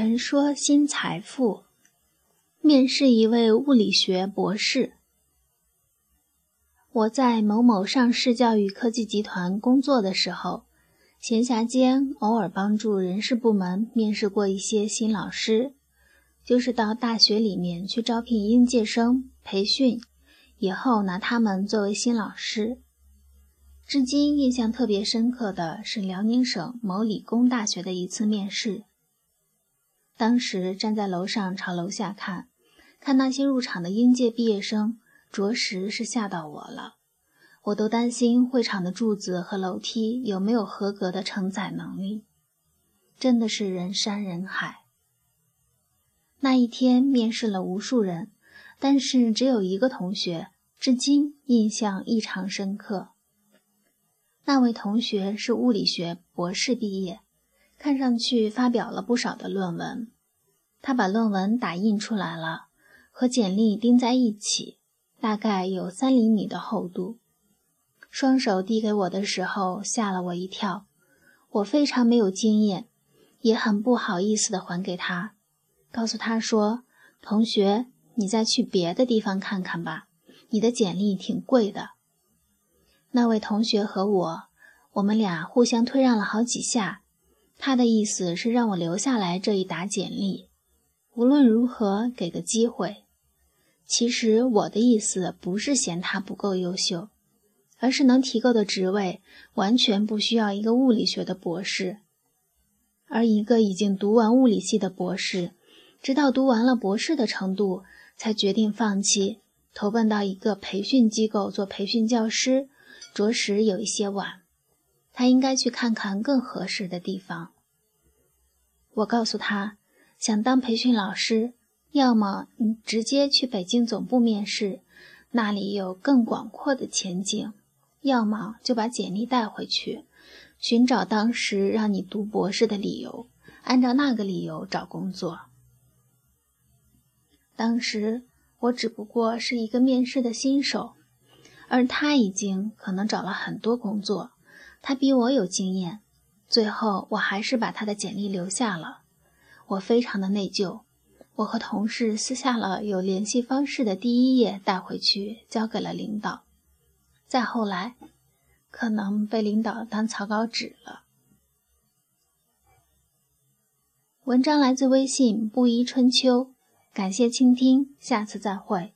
陈说新财富，面试一位物理学博士。我在某某上市教育科技集团工作的时候，闲暇间偶尔帮助人事部门面试过一些新老师，就是到大学里面去招聘应届生，培训以后拿他们作为新老师。至今印象特别深刻的是辽宁省某理工大学的一次面试。当时站在楼上朝楼下看，看那些入场的应届毕业生，着实是吓到我了。我都担心会场的柱子和楼梯有没有合格的承载能力，真的是人山人海。那一天面试了无数人，但是只有一个同学至今印象异常深刻。那位同学是物理学博士毕业。看上去发表了不少的论文，他把论文打印出来了，和简历钉在一起，大概有三厘米的厚度。双手递给我的时候，吓了我一跳。我非常没有经验，也很不好意思地还给他，告诉他说：“同学，你再去别的地方看看吧，你的简历挺贵的。”那位同学和我，我们俩互相推让了好几下。他的意思是让我留下来这一沓简历，无论如何给个机会。其实我的意思不是嫌他不够优秀，而是能提够的职位完全不需要一个物理学的博士，而一个已经读完物理系的博士，直到读完了博士的程度才决定放弃，投奔到一个培训机构做培训教师，着实有一些晚。他应该去看看更合适的地方。我告诉他，想当培训老师，要么你直接去北京总部面试，那里有更广阔的前景；要么就把简历带回去，寻找当时让你读博士的理由，按照那个理由找工作。当时我只不过是一个面试的新手，而他已经可能找了很多工作。他比我有经验，最后我还是把他的简历留下了。我非常的内疚，我和同事撕下了有联系方式的第一页带回去，交给了领导。再后来，可能被领导当草稿纸了。文章来自微信布衣春秋，感谢倾听，下次再会。